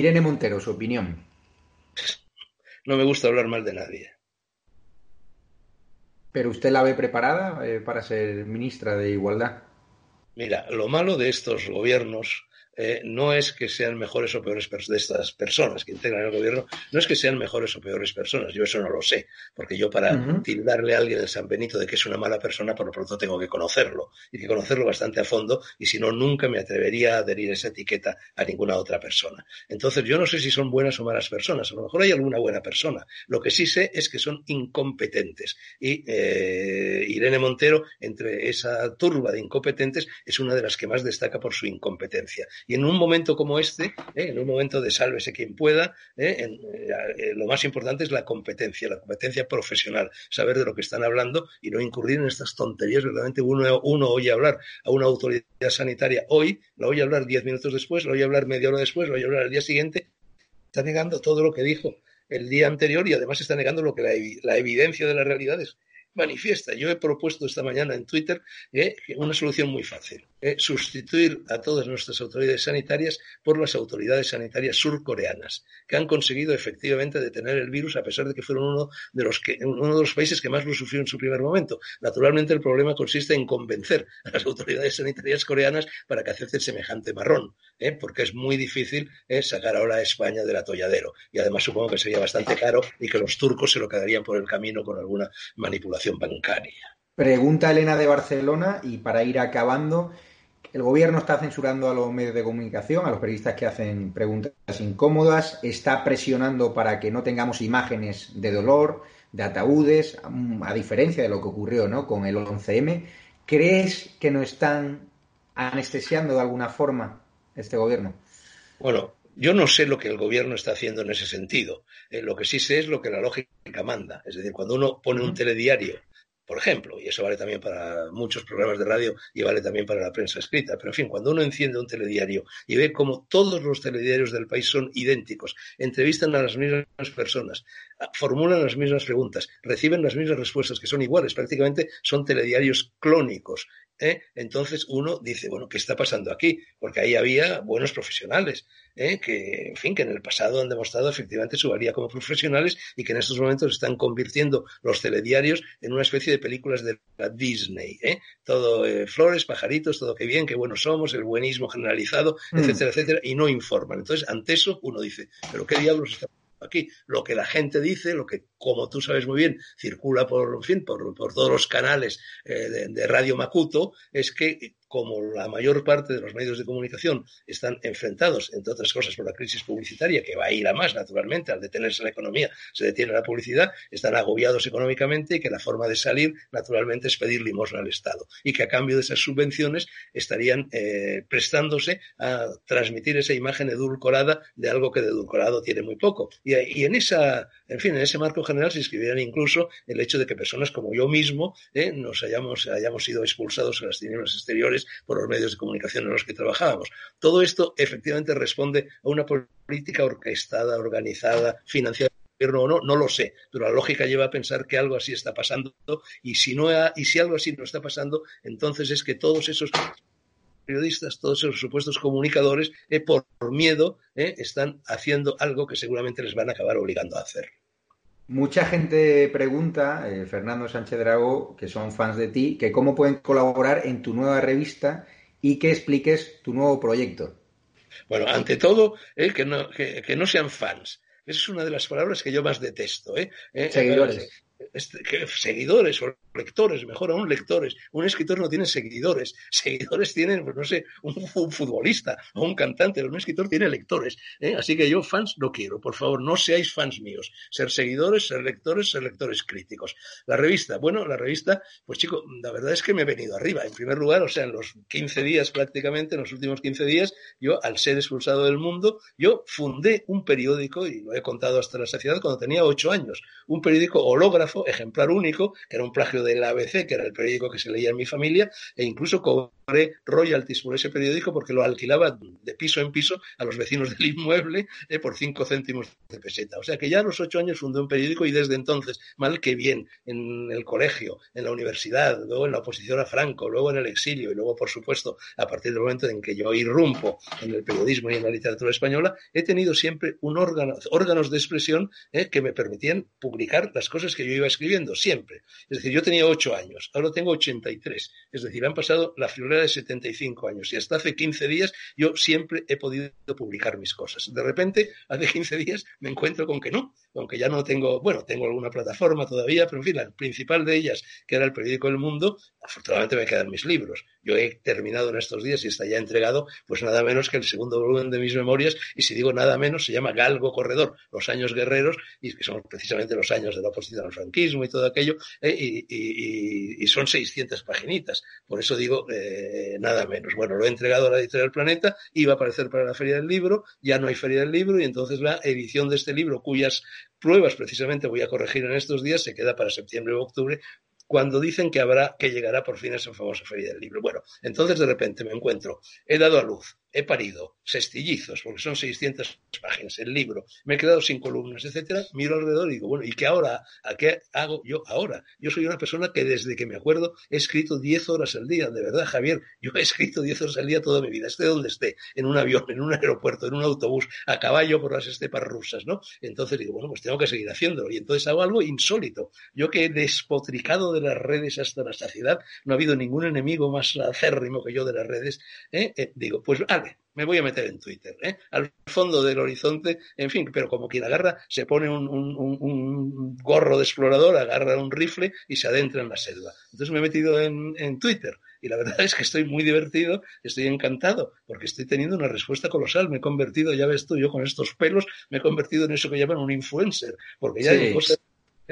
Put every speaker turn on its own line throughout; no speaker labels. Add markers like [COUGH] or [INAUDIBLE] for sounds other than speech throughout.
Irene Montero, su opinión.
No me gusta hablar mal de nadie.
¿Pero usted la ve preparada eh, para ser ministra de Igualdad?
Mira, lo malo de estos gobiernos eh, no es que sean mejores o peores de estas personas que integran el gobierno, no es que sean mejores o peores personas, yo eso no lo sé, porque yo para tildarle a alguien el San Benito de que es una mala persona, por lo pronto tengo que conocerlo, y que conocerlo bastante a fondo, y si no, nunca me atrevería a adherir esa etiqueta a ninguna otra persona. Entonces, yo no sé si son buenas o malas personas, a lo mejor hay alguna buena persona, lo que sí sé es que son incompetentes, y eh, Irene Montero, entre esa turba de incompetentes, es una de las que más destaca por su incompetencia. Y en un momento como este, ¿eh? en un momento de sálvese quien pueda, ¿eh? Eh, lo más importante es la competencia, la competencia profesional, saber de lo que están hablando y no incurrir en estas tonterías. Verdaderamente uno, uno oye hablar a una autoridad sanitaria hoy, la oye hablar diez minutos después, la oye hablar media hora después, la oye hablar al día siguiente, está negando todo lo que dijo el día anterior y además está negando lo que la, evidencia de las realidades manifiesta. Yo he propuesto esta mañana en Twitter una solución muy fácil. Eh, sustituir a todas nuestras autoridades sanitarias por las autoridades sanitarias surcoreanas, que han conseguido efectivamente detener el virus a pesar de que fueron uno de los, que, uno de los países que más lo sufrió en su primer momento. Naturalmente el problema consiste en convencer a las autoridades sanitarias coreanas para que acepten semejante marrón, eh, porque es muy difícil sacar ahora a España del atolladero. Y además supongo que sería bastante caro y que los turcos se lo quedarían por el camino con alguna manipulación bancaria.
Pregunta Elena de Barcelona y para ir acabando, el gobierno está censurando a los medios de comunicación, a los periodistas que hacen preguntas incómodas, está presionando para que no tengamos imágenes de dolor, de ataúdes, a diferencia de lo que ocurrió ¿no? con el 11M. ¿Crees que no están anestesiando de alguna forma este gobierno?
Bueno, yo no sé lo que el gobierno está haciendo en ese sentido. Eh, lo que sí sé es lo que la lógica manda. Es decir, cuando uno pone un telediario, por ejemplo, y eso vale también para muchos programas de radio y vale también para la prensa escrita, pero en fin, cuando uno enciende un telediario y ve como todos los telediarios del país son idénticos, entrevistan a las mismas personas, formulan las mismas preguntas, reciben las mismas respuestas que son iguales, prácticamente son telediarios clónicos ¿eh? entonces uno dice, bueno, ¿qué está pasando aquí? Porque ahí había buenos profesionales, ¿eh? que, en fin, que en el pasado han demostrado efectivamente su valía como profesionales y que en estos momentos están convirtiendo los telediarios en una especie de películas de la Disney. ¿eh? Todo flores, pajaritos, todo que bien, qué buenos somos, el buenismo generalizado, mm. etcétera, etcétera, y no informan. Entonces, ante eso uno dice, ¿pero qué diablos está aquí lo que la gente dice, lo que, como tú sabes muy bien, circula por, fin, por, todos los canales eh, de, Radio Macuto, es que como la mayor parte de los medios de comunicación están enfrentados, entre otras cosas, por la crisis publicitaria, que va a ir a más, naturalmente, al detenerse la economía, se detiene la publicidad, están agobiados económicamente y que la forma de salir, naturalmente, es pedir limosna al Estado. Y que a cambio de esas subvenciones estarían eh, prestándose a transmitir esa imagen edulcorada de algo que de edulcorado tiene muy poco. Y, en esa, en fin, en ese marco general se inscribieran incluso el hecho de que personas como yo mismo eh, nos hayamos, hayamos sido expulsados a las tinieblas exteriores por los medios de comunicación en los que trabajábamos. Todo esto efectivamente responde a una política orquestada, organizada, financiada o no, no lo sé, pero la lógica lleva a pensar que algo así está pasando y si, no y si algo así no está pasando, entonces es que todos esos periodistas, todos esos supuestos comunicadores, eh, por miedo, eh, están haciendo algo que seguramente les van a acabar obligando a hacer.
Mucha gente pregunta, eh, Fernando Sánchez Drago, que son fans de ti, que cómo pueden colaborar en tu nueva revista y que expliques tu nuevo proyecto.
Bueno, ante todo, eh, que, no, que, no sean fans. Esa es una de las palabras que yo más detesto. ¿eh?
Seguidores.
Este, seguidores lectores, mejor aún lectores. Un escritor no tiene seguidores. Seguidores tienen, pues no sé, un, futbolista o un cantante. Un escritor tiene lectores. ¿eh? Así que yo fans no quiero. Por favor, no seáis fans míos. Ser seguidores, ser lectores, ser lectores críticos. La revista, bueno, la revista, pues chico, la verdad es que me he venido arriba. En primer lugar, o sea, en los 15 días prácticamente, en los últimos 15 días, yo, al ser expulsado del mundo, yo fundé un periódico, y lo he contado hasta la saciedad, cuando tenía 8 años. Un periódico hológrafo, ejemplar único, que era un plagio del ABC, que era el periódico que se leía en mi familia, e incluso cobré royalties por ese periódico porque lo alquilaba de piso en piso a los vecinos del inmueble eh, por cinco céntimos de peseta. O sea que ya a los ocho años fundé un periódico y desde entonces, mal que bien, en el colegio, en la universidad, luego en la oposición a Franco, luego en el exilio y luego, por supuesto, a partir del momento en que yo irrumpo en el periodismo y en la literatura española, he tenido siempre un órgano, órganos de expresión eh, que me permitían publicar las cosas que yo iba escribiendo, siempre. Es decir, yo tenía ocho años, ahora tengo 83. Es decir, han pasado la friolera de 75 años y hasta hace 15 días yo siempre he podido publicar mis cosas. De repente, hace 15 días me encuentro con que no, aunque ya no tengo, bueno, tengo alguna plataforma todavía, pero en fin, la principal de ellas, que era el periódico El Mundo, afortunadamente me quedan mis libros. Yo he terminado en estos días y está ya entregado, pues nada menos que el segundo volumen de mis memorias, y si digo nada menos, se llama Galgo Corredor, los años guerreros, y que son precisamente los años de la oposición al franquismo y todo aquello, eh, y, son 600 paginitas. Por eso digo eh, nada menos. Bueno, lo he entregado a la editorial Planeta, iba a aparecer para la Feria del Libro, ya no hay Feria del Libro, y entonces la edición de este libro, cuyas pruebas precisamente voy a corregir en estos días, se queda para septiembre o octubre, cuando dicen que habrá, que llegará por fin esa famosa feria del libro. Bueno, entonces de repente me encuentro, he dado a luz, he parido sestillizos, porque son 600 páginas el libro, me he quedado sin columnas, etcétera, miro alrededor y digo, bueno, ¿y qué ahora? ¿A qué hago yo ahora? Yo soy una persona que desde que me acuerdo he escrito 10 horas al día, de verdad, Javier, yo he escrito 10 horas al día toda mi vida, esté donde esté, en un avión, en un aeropuerto, en un autobús, a caballo por las estepas rusas, ¿no? Entonces digo, bueno, pues tengo que seguir haciéndolo. Y entonces hago algo insólito. Yo que he despotricado de las redes hasta la saciedad, no ha habido ningún enemigo más acérrimo que yo de las redes, ¿eh? Eh, digo, pues me voy a meter en Twitter, ¿eh? al fondo del horizonte, en fin, pero como quien agarra, se pone un, gorro de explorador, agarra un rifle y se adentra en la selva. Entonces me he metido en, en Twitter y la verdad [LAUGHS] es que estoy muy divertido, estoy encantado, porque estoy teniendo una respuesta colosal. Me he convertido, ya ves tú, yo con estos pelos, me he convertido en eso que llaman un influencer, porque ya hay cosas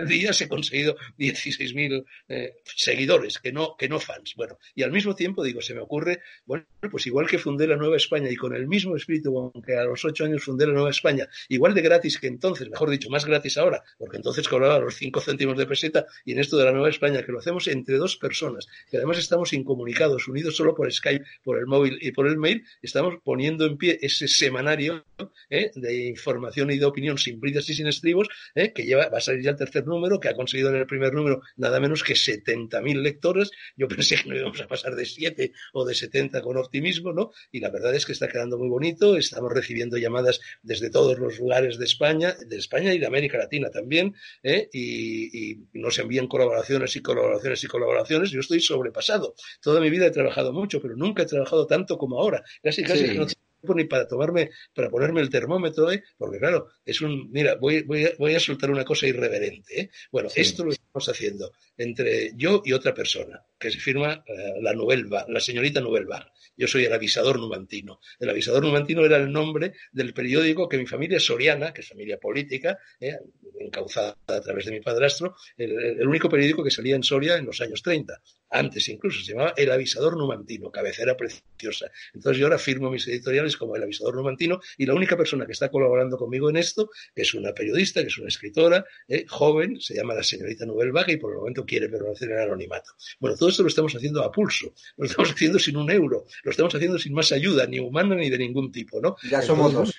días he conseguido 16.000 eh, seguidores, que no, que no fans. Bueno, y al mismo tiempo digo, se me ocurre, bueno, pues igual que fundé la Nueva España y con el mismo espíritu, aunque a los ocho años fundé la Nueva España, igual de gratis que entonces, mejor dicho, más gratis ahora, porque entonces cobraba los cinco céntimos de peseta y en esto de la Nueva España, que lo hacemos entre dos personas, que además estamos incomunicados, unidos solo por Skype, por el móvil y por el mail, estamos poniendo en pie ese semanario ¿eh? de información y de opinión sin bridas y sin estribos, ¿eh? que lleva, va a salir ya el tercer número, que ha conseguido en el primer número nada menos que 70.000 lectores. Yo [LAUGHS] pensé que no íbamos a pasar de 7 o de 70 con optimismo, ¿no? Y la verdad es que está quedando muy bonito. Estamos recibiendo llamadas desde todos los lugares de España, de España y de América Latina también, ¿eh? y, nos envían colaboraciones y colaboraciones y colaboraciones. Yo estoy sobrepasado. Toda mi vida he trabajado mucho, pero nunca he trabajado tanto como ahora. Casi, casi no ni para tomarme, para ponerme el termómetro, ¿eh? porque claro, es un, mira, voy, voy, a, voy a soltar una cosa irreverente. ¿eh? Bueno, esto lo estamos haciendo entre yo y otra persona, que se firma eh, la Novelba, la señorita Novelba. Yo soy el avisador numantino. El avisador numantino era el nombre del periódico que mi familia soriana, que es familia política, ¿eh? encauzada a través de mi padrastro, el, único periódico que salía en Soria en los años 30. Antes incluso se llamaba El Avisador Numantino, cabecera preciosa. Entonces yo ahora firmo mis editoriales como El Avisador Numantino y la única persona que está colaborando conmigo en esto, que es una periodista, que es una escritora, ¿eh? joven, se llama la señorita Nubel Vaga y por el momento quiere permanecer en anonimato. Bueno, todo esto lo estamos haciendo a pulso, lo estamos haciendo sin un euro, lo estamos haciendo sin más ayuda, ni humana ni de ningún tipo, ¿no?
Ya somos dos.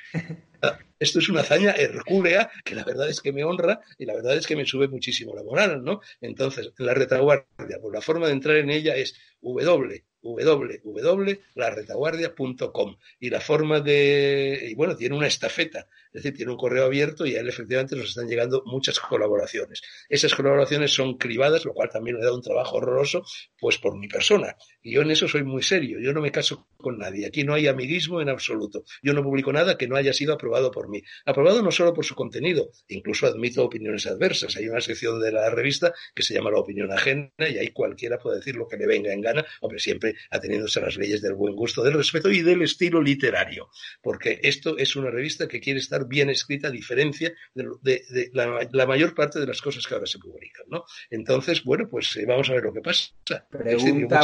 Esto es una hazaña hercúlea que la verdad es que me honra y la verdad es que me sube muchísimo la moral, ¿no? Entonces, la retaguardia, pues la forma de entrar en ella es www.laretaguardia.com y la forma de, y bueno, tiene una estafeta, es decir, tiene un correo abierto y a él efectivamente nos están llegando muchas colaboraciones. Esas colaboraciones son cribadas, lo cual también me da un trabajo horroroso, pues por mi persona. Y yo en eso soy muy serio, yo no me caso con nadie, aquí no hay amiguismo en absoluto. Yo no publico nada que no haya sido aprobado por mí. Aprobado no solo por su contenido, incluso admito opiniones adversas. Hay una sección de la revista que se llama La opinión ajena y ahí cualquiera puede decir lo que le venga en gana, hombre, siempre ateniéndose a las leyes del buen gusto, del respeto y del estilo literario. Porque esto es una revista que quiere estar bien escrita, a diferencia de, la, mayor parte de las cosas que ahora se publican, ¿no? Entonces, bueno, pues eh, vamos a ver lo que pasa.
Pregunta,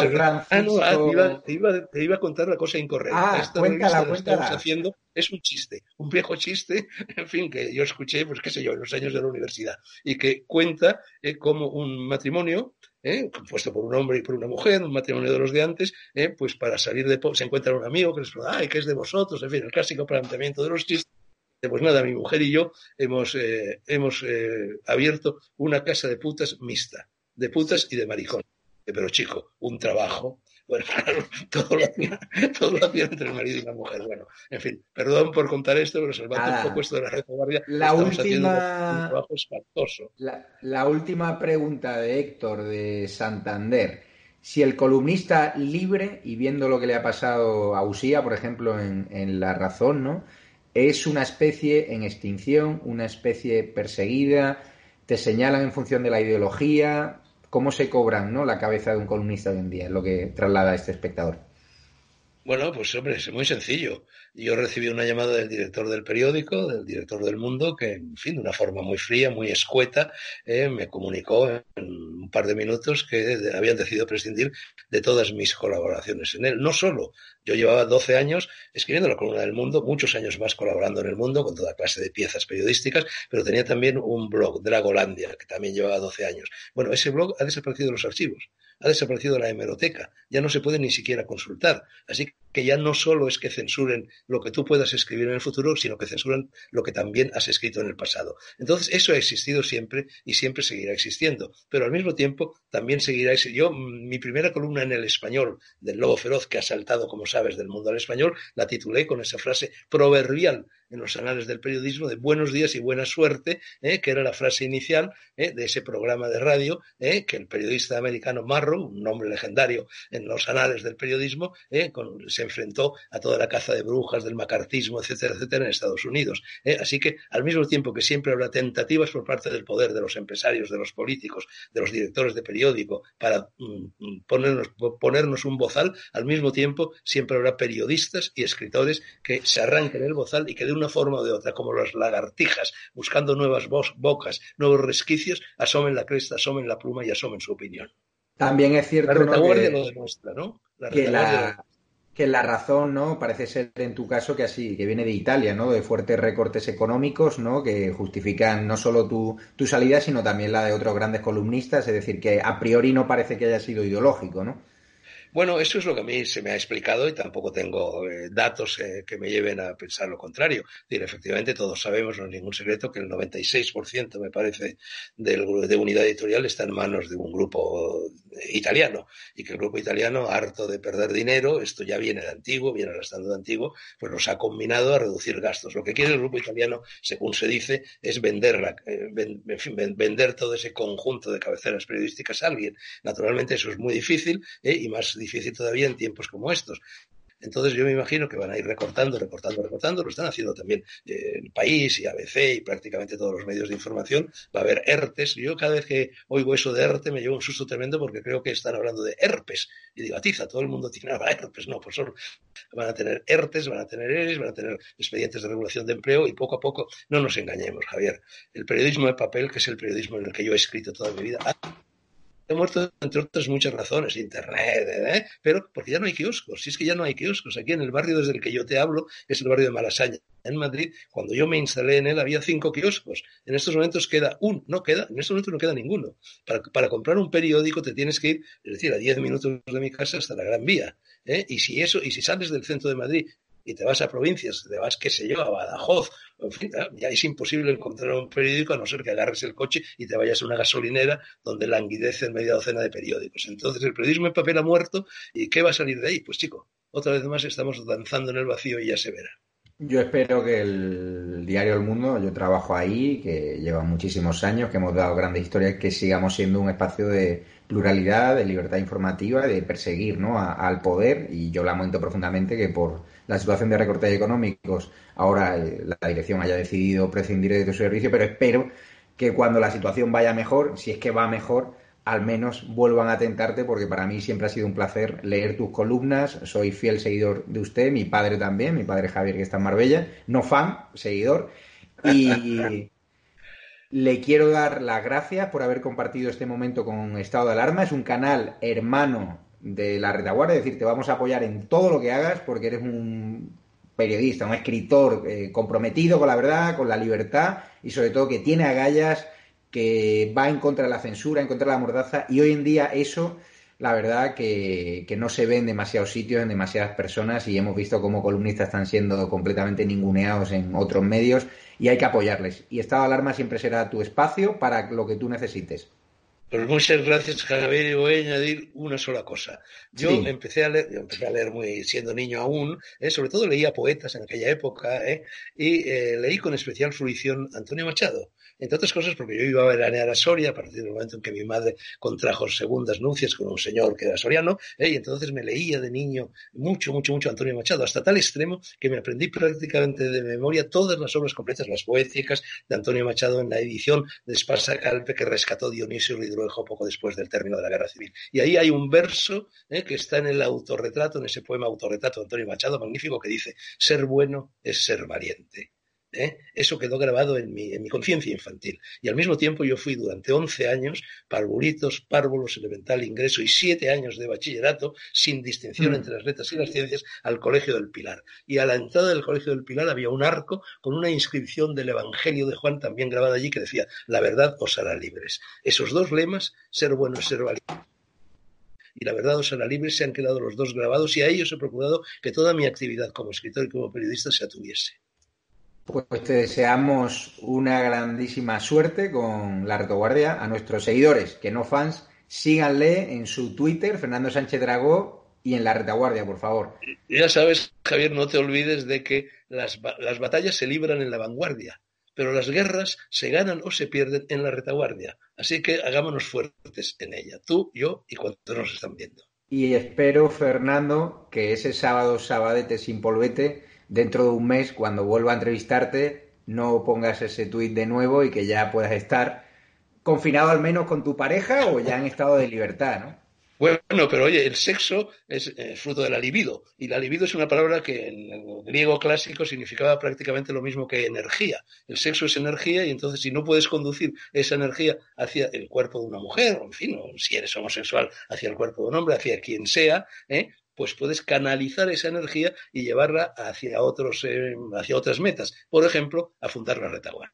ah, no, ah, te, iba, a contar la cosa incorrecta.
Ah, Esta cuéntala,
revista estamos haciendo es un chiste, un viejo chiste, [LAUGHS] en fin, que yo escuché, pues qué sé yo, en los años de la universidad, y que cuenta eh, como un matrimonio ¿eh? compuesto por un hombre y por una mujer, un matrimonio de los de antes, ¿eh? pues para salir de se encuentra un amigo que les pregunta, ay, ¿qué es de vosotros? En fin, el clásico planteamiento de los chistes. Pues nada, mi mujer y yo hemos, eh, hemos abierto una casa de putas mixta, de putas y de maricón. Pero chico, un trabajo, bueno, [LAUGHS] claro, todo lo, hacía, todo lo hacía entre el marido y la mujer. Bueno, en fin, perdón por contar esto, pero salvando un poco esto de la retaguardia,
la última, un trabajo espantoso. La, la, última pregunta de Héctor de Santander. Si el columnista libre, y viendo lo que le ha pasado a Usía, por ejemplo, en, en La Razón, ¿no? Es una especie en extinción, una especie perseguida, te señalan en función de la ideología, cómo se cobran ¿no? la cabeza de un columnista hoy en día, es lo que traslada este espectador.
Bueno, pues hombre, es muy sencillo. Yo recibí una llamada del director del periódico, del director del Mundo, que, en fin, de una forma muy fría, muy escueta, eh, me comunicó en un par de minutos que habían decidido prescindir de todas mis colaboraciones en él. No solo, yo llevaba 12 años escribiendo la columna del Mundo, muchos años más colaborando en el Mundo con toda clase de piezas periodísticas, pero tenía también un blog, Dragolandia, que también llevaba 12 años. Bueno, ese blog ha desaparecido de los archivos ha desaparecido la hemeroteca, ya no se puede ni siquiera consultar. Así que ya no solo es que censuren lo que tú puedas escribir en el futuro, sino que censuran lo que también has escrito en el pasado. Entonces, eso ha existido siempre y siempre seguirá existiendo. Pero al mismo tiempo, también seguirá existiendo. Yo, mi primera columna en el español del Lobo Feroz, que ha saltado, como sabes, del mundo al español, la titulé con esa frase proverbial en los anales del periodismo de buenos días y buena suerte, ¿eh? que era la frase inicial ¿eh? de ese programa de radio ¿eh? que el periodista americano Marrow, un nombre legendario en los anales del periodismo, se enfrentó a toda la caza de brujas, del macartismo, etcétera, etcétera, en Estados Unidos. Así que, al mismo tiempo que siempre habrá tentativas por parte del poder, de los empresarios, de los políticos, de los directores de periódico, para mm, mm, ponernos, ponernos un bozal, al mismo tiempo siempre habrá periodistas y escritores que se arranquen el bozal y que de una forma o de otra, como las lagartijas, buscando nuevas bocas, nuevos resquicios, asomen la cresta, asomen la pluma y asomen su opinión.
También es cierto
la retaguardia lo demuestra, ¿no?
que, la, que la razón, ¿no? Parece ser en tu caso que así, que viene de Italia, ¿no? De fuertes recortes económicos, ¿no? Que justifican no solo tu, tu salida, sino también la de otros grandes columnistas, es decir, que a priori no parece que haya sido ideológico, ¿no?
Bueno, eso es lo que a mí se me ha explicado y tampoco tengo eh, datos eh, que me lleven a pensar lo contrario. Es efectivamente, todos sabemos, no es ningún secreto, que el 96%, me parece, del, de unidad editorial está en manos de un grupo italiano y que el grupo italiano, harto de perder dinero, esto ya viene de antiguo, viene arrastrando de antiguo, pues nos ha combinado a reducir gastos. Lo que quiere el grupo italiano, según se dice, es venderla, eh, vender todo ese conjunto de cabeceras periodísticas a alguien. Naturalmente eso es muy difícil y más difícil difícil todavía en tiempos como estos. Entonces yo me imagino que van a ir recortando, recortando, recortando. Lo están haciendo también eh, el país y ABC y prácticamente todos los medios de información. Va a haber ERTES. Yo cada vez que oigo eso de ERTE me llevo un susto tremendo porque creo que están hablando de herpes. Y digo, atiza, todo el mundo tiene ahora herpes. No, pues solo van a tener ERTES, van a tener ERES, van a tener expedientes de regulación de empleo y poco a poco, no nos engañemos, Javier. El periodismo de papel, que es el periodismo en el que yo he escrito toda mi vida, He muerto, entre otras muchas razones, Internet, ¿eh? pero porque ya no hay kioscos. Si es que ya no hay kioscos. Aquí en el barrio desde el que yo te hablo es el barrio de Malasaña. En Madrid, cuando yo me instalé en él, había cinco kioscos. En estos momentos queda un, no queda, en estos momentos no queda ninguno. Para, comprar un periódico te tienes que ir, es decir, a diez minutos de mi casa hasta la Gran Vía. ¿eh? Y si eso, y si sales del centro de Madrid y te vas a provincias, te vas, qué sé yo, a Badajoz, en fin, ya es imposible encontrar un periódico a no ser que agarres el coche y te vayas a una gasolinera donde languidece media docena de periódicos. Entonces el periodismo en papel ha muerto y ¿qué va a salir de ahí? Pues chico, otra vez más estamos danzando en el vacío y ya se verá.
Yo espero que el diario El Mundo, yo trabajo ahí, que lleva muchísimos años, que hemos dado grandes historias, que sigamos siendo un espacio de pluralidad, de libertad informativa, de perseguir ¿no? al poder. Y yo lamento profundamente que por la situación de recortes económicos ahora la dirección haya decidido prescindir de tu servicio, pero espero que cuando la situación vaya mejor, si es que va mejor, al menos vuelvan a tentarte, porque para mí siempre ha sido un placer leer tus columnas. Soy fiel seguidor de usted, mi padre también, mi padre Javier, que está en Marbella, no fan, seguidor. Y [LAUGHS] le quiero dar las gracias por haber compartido este momento con Estado de Alarma. Es un canal hermano de la retaguardia, es decir, te vamos a apoyar en todo lo que hagas porque eres un periodista, un escritor eh, comprometido con la verdad, con la libertad y sobre todo que tiene agallas que va en contra de la censura, en contra de la mordaza, y hoy en día eso, la verdad, que, no se ve en demasiados sitios, en demasiadas personas, y hemos visto cómo columnistas están siendo completamente ninguneados en otros medios, y hay que apoyarles. Y Estado de Alarma siempre será tu espacio para lo que tú necesites.
Pues muchas gracias, Javier. Y voy a añadir una sola cosa. Yo empecé a leer, empecé a leer muy siendo niño aún, ¿eh? sobre todo leía poetas en aquella época, ¿eh? y eh, leí con especial fruición Antonio Machado entre otras cosas porque yo iba a veranear a Soria a partir del momento en que mi madre contrajo segundas nupcias con un señor que era soriano, ¿eh? y entonces me leía de niño mucho, mucho, mucho Antonio Machado, hasta tal extremo que me aprendí prácticamente de memoria todas las obras completas, las poéticas de Antonio Machado en la edición de Esparza Calpe que rescató Dionisio Ridruejo poco después del término de la Guerra Civil. Y ahí hay un verso ¿eh? que está en el autorretrato, en ese poema autorretrato de Antonio Machado, magnífico, que dice, ser bueno es ser valiente. ¿Eh? Eso quedó grabado en mi, en mi conciencia infantil. Y al mismo tiempo yo fui durante 11 años parvulitos, párvulos, elemental, ingreso y 7 años de bachillerato sin distinción mm. entre las letras y las ciencias al Colegio del Pilar. Y a la entrada del Colegio del Pilar había un arco con una inscripción del Evangelio de Juan también grabada allí que decía, la verdad os hará libres. Esos dos lemas, ser bueno y ser valiente y la verdad os hará libres, se han quedado los dos grabados y a ellos he procurado que toda mi actividad como escritor y como periodista se atuviese.
Pues te deseamos una grandísima suerte con la retaguardia. A nuestros seguidores, que no fans, síganle en su Twitter, Fernando Sánchez Dragó, y en la retaguardia, por favor.
Ya sabes, Javier, no te olvides de que las, las batallas se libran en la vanguardia, pero las guerras se ganan o se pierden en la retaguardia. Así que hagámonos fuertes en ella, tú, yo y cuantos nos están viendo.
Y espero, Fernando, que ese sábado, sabadete sin polvete, dentro de un mes, cuando vuelva a entrevistarte, no pongas ese tuit de nuevo y que ya puedas estar confinado al menos con tu pareja o ya en estado de libertad, ¿no?
Bueno, pero oye, el sexo es eh, fruto de la libido. Y la libido es una palabra que en el griego clásico significaba prácticamente lo mismo que energía. El sexo es energía y entonces si no puedes conducir esa energía hacia el cuerpo de una mujer, o en fin, o si eres homosexual, hacia el cuerpo de un hombre, hacia quien sea, ¿eh? Pues puedes canalizar esa energía y llevarla hacia, otros, eh, hacia otras metas. Por ejemplo, a fundar la retaguardia.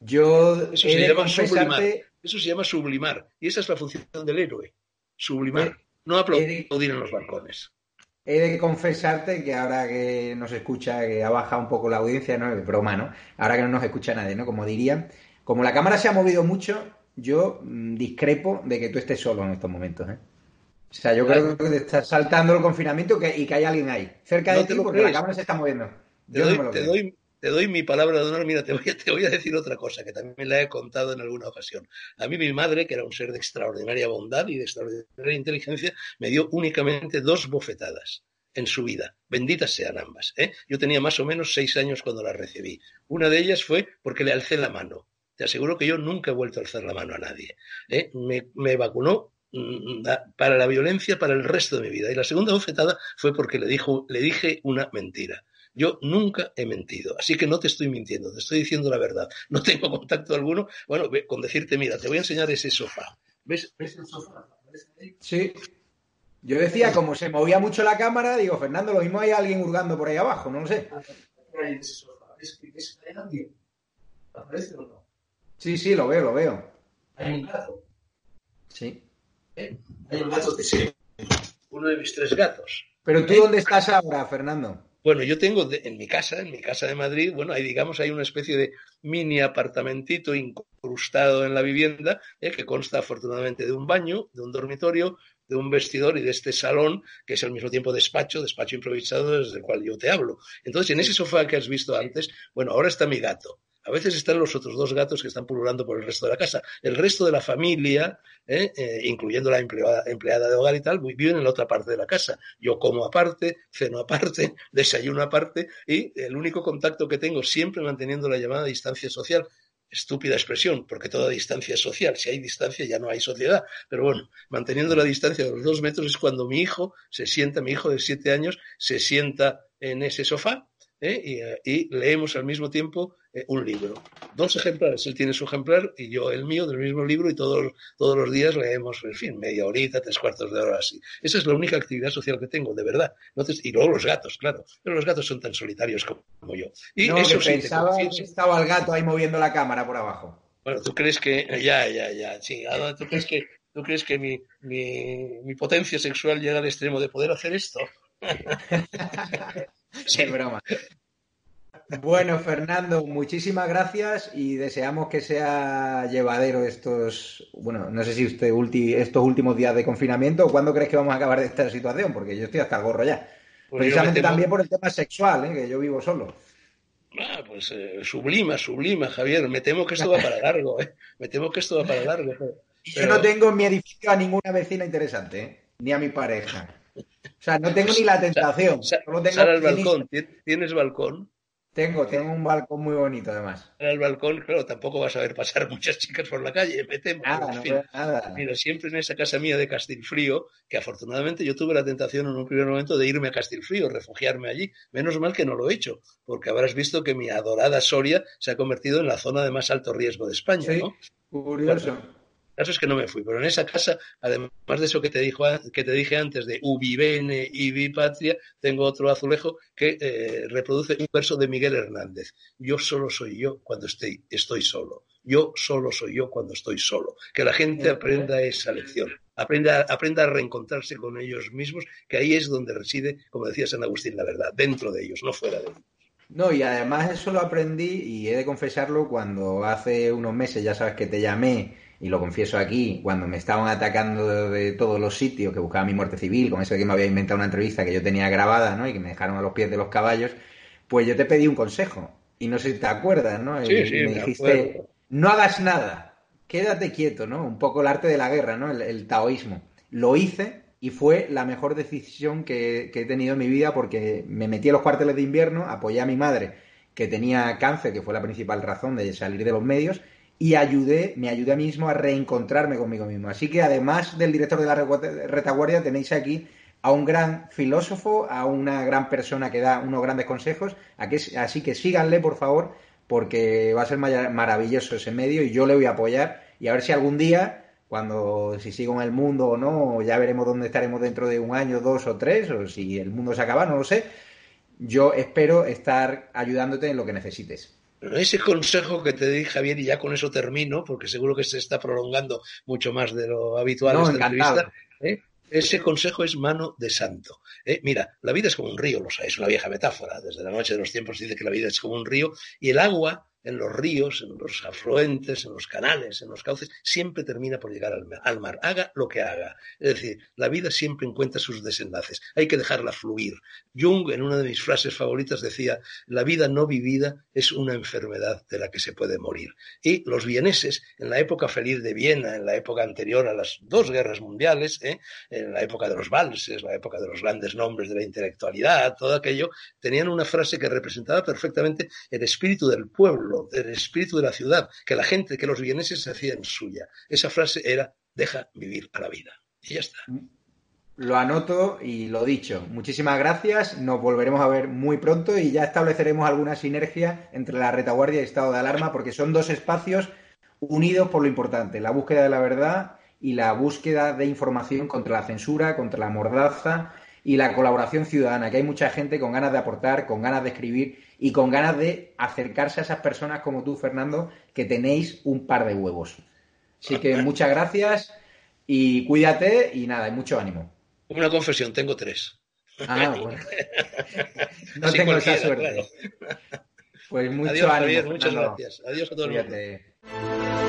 Yo
eso se, llama sublimar. eso se llama sublimar. Y esa es la función del héroe. Sublimar. No aplaudir en los balcones.
He de confesarte que ahora que nos escucha, que ha bajado un poco la audiencia, no es broma, ¿no? Ahora que no nos escucha nadie, ¿no? Como diría, como la cámara se ha movido mucho, yo mm, discrepo de que tú estés solo en estos momentos, ¿eh? O sea, yo creo que te estás saltando el confinamiento y que hay alguien ahí, cerca de ti, porque la cámara se está moviendo.
Te doy, mi palabra de honor. Mira, te voy, a, decir otra cosa que también la he contado en alguna ocasión. A mí, mi madre, que era un ser de extraordinaria bondad y de extraordinaria inteligencia, me dio únicamente dos bofetadas en su vida. Benditas sean ambas. ¿eh? Yo tenía más o menos seis años cuando las recibí. Una de ellas fue porque le alcé la mano. Te aseguro que yo nunca he vuelto a alzar la mano a nadie. ¿eh? me vacunó para la violencia para el resto de mi vida. Y la segunda bofetada fue porque le, dijo, le dije una mentira. Yo nunca he mentido, así que no te estoy mintiendo, te estoy diciendo la verdad. No tengo contacto alguno. Bueno, con decirte, mira, te voy a enseñar ese sofá. ¿Ves, ¿Ves el sofá?
Sí. Yo decía, como se movía mucho la cámara, digo, Fernando, lo mismo hay alguien hurgando por ahí abajo, no lo sé. ¿Ves, hay alguien? ¿Aparece o no? Sí, sí, lo veo, lo veo.
Hay un gato.
Sí.
Hay un gato que sí. Uno de mis tres gatos.
Pero tú dónde estás ahora, Fernando?
Bueno, yo tengo en mi casa, en mi casa de Madrid, bueno, ahí digamos hay una especie de mini apartamentito incrustado en la vivienda, eh, que consta afortunadamente de un baño, de un dormitorio, de un vestidor y de este salón, que es al mismo tiempo despacho, despacho improvisado desde el cual yo te hablo. Entonces, en ese sofá que has visto antes, bueno, ahora está mi gato. A veces están los otros dos gatos que están pululando por el resto de la casa. El resto de la familia, ¿eh? Eh, incluyendo la empleada, de hogar y tal, viven en la otra parte de la casa. Yo como aparte, ceno aparte, [LAUGHS] desayuno aparte y el único contacto que tengo, siempre manteniendo la llamada distancia social, estúpida expresión, porque toda distancia es social. Si hay distancia ya no hay sociedad. Pero bueno, manteniendo la distancia de los dos metros es cuando mi hijo se sienta, mi hijo de siete años, se sienta en ese sofá ¿eh? y, leemos al mismo tiempo eh, un libro. Dos ejemplares, él tiene su ejemplar y yo el mío del mismo libro y todos, todos los días leemos, en fin, media horita, tres cuartos de hora así. Esa es la única actividad social que tengo, de verdad. Entonces, y luego los gatos, claro. Pero los gatos son tan solitarios como, yo. Y
eso pensaba que estaba el gato ahí moviendo la cámara por abajo.
Bueno, tú crees que. Ya, ya, ya. Sí, ¿tú crees que, ¿tú crees que mi, mi, mi potencia sexual llega al extremo de poder hacer esto? [LAUGHS]
sí, broma. Bueno, Fernando, muchísimas gracias y deseamos que sea llevadero estos, bueno, no sé si usted estos últimos días de confinamiento cuándo crees que vamos a acabar de esta situación, porque yo estoy hasta el gorro ya. Pues Precisamente también por el tema sexual, ¿eh? que yo vivo solo.
Ah, pues eh, sublima, sublima, Javier. Me temo que esto va para largo, ¿eh? Me temo que esto va para largo.
Yo no tengo en mi edificio a ninguna vecina interesante, ¿eh? ni a mi pareja. O sea, no tengo ni la tentación.
Solo tengo al balcón. ¿Tienes balcón?
Tengo, tengo un balcón muy bonito además.
En el balcón, claro, tampoco vas a ver pasar [LAUGHS] muchas chicas por la calle, me temo. Nada, Mira, siempre en esa casa mía de Castilfrío, que afortunadamente yo tuve la tentación en un primer momento de irme a Castilfrío, refugiarme allí. Menos mal que no lo he hecho, porque habrás visto que mi adorada Soria se ha convertido en la zona de más alto riesgo de España, sí, ¿no?
Curioso
caso es que no me fui, pero en esa casa, además de eso que te, dijo, que te dije antes de Ubi Bene y Patria, tengo otro azulejo que eh, reproduce un verso de Miguel Hernández. Yo solo soy yo cuando estoy, estoy solo. Yo solo soy yo cuando estoy solo. Que la gente aprenda esa lección. Aprenda, aprenda a reencontrarse con ellos mismos, que ahí es donde reside, como decía San Agustín, la verdad, dentro de ellos, no fuera de ellos.
No, y además eso lo aprendí y he de confesarlo cuando hace unos meses, ya sabes que te llamé y lo confieso aquí, cuando me estaban atacando de, todos los sitios, que buscaba mi muerte civil, con eso de que me había inventado una entrevista que yo tenía grabada, ¿no? Y que me dejaron a los pies de los caballos, pues yo te pedí un consejo. Y no sé si te acuerdas, ¿no?
Sí, sí,
me, dijiste, no hagas nada, quédate quieto, ¿no? Un poco el arte de la guerra, ¿no? El, taoísmo. Lo hice y fue la mejor decisión que, que he tenido en mi vida porque me metí a los cuarteles de invierno, apoyé a mi madre que tenía cáncer, que fue la principal razón de salir de los medios, y ayudé, me ayudé a mí mismo a reencontrarme conmigo mismo. Así que además del director de la retaguardia, tenéis aquí a un gran filósofo, a una gran persona que da unos grandes consejos. Así que síganle, por favor, porque va a ser maravilloso ese medio y yo le voy a apoyar. Y a ver si algún día, cuando si sigo en el mundo o no, ya veremos dónde estaremos dentro de un año, dos o tres, o si el mundo se acaba, no lo sé. Yo espero estar ayudándote en lo que necesites.
Ese consejo que te di, Javier, y ya con eso termino, porque seguro que se está prolongando mucho más de lo habitual esta entrevista. ¿eh? Ese consejo es mano de santo. ¿eh? Mira, la vida es como un río, lo sabes, es una vieja metáfora. Desde la noche de los tiempos dice que la vida es como un río y el agua en los ríos, en los afluentes, en los canales, en los cauces, siempre termina por llegar al mar, haga lo que haga. Es decir, la vida siempre encuentra sus desenlaces, hay que dejarla fluir. Jung, en una de mis frases favoritas, decía, la vida no vivida es una enfermedad de la que se puede morir. Y los vieneses, en la época feliz de Viena, en la época anterior a las dos guerras mundiales, ¿eh? en la época de los valses, la época de los grandes nombres de la intelectualidad, todo aquello, tenían una frase que representaba perfectamente el espíritu del pueblo del espíritu de la ciudad, que la gente, que los vieneses se hacían suya. Esa frase era, deja vivir a la vida. Y ya está.
Lo anoto y lo dicho. Muchísimas gracias. Nos volveremos a ver muy pronto y ya estableceremos alguna sinergia entre la retaguardia y estado de alarma porque son dos espacios unidos por lo importante, la búsqueda de la verdad y la búsqueda de información contra la censura, contra la mordaza y la colaboración ciudadana, que hay mucha gente con ganas de aportar, con ganas de escribir y con ganas de acercarse a esas personas como tú, Fernando, que tenéis un par de huevos. Así que [LAUGHS] muchas gracias y cuídate y nada, y mucho ánimo.
Una confesión, tengo tres.
Ah, bueno. [LAUGHS] No tengo esa suerte. Pues mucho ánimo.
muchas gracias. Adiós a todo el mundo.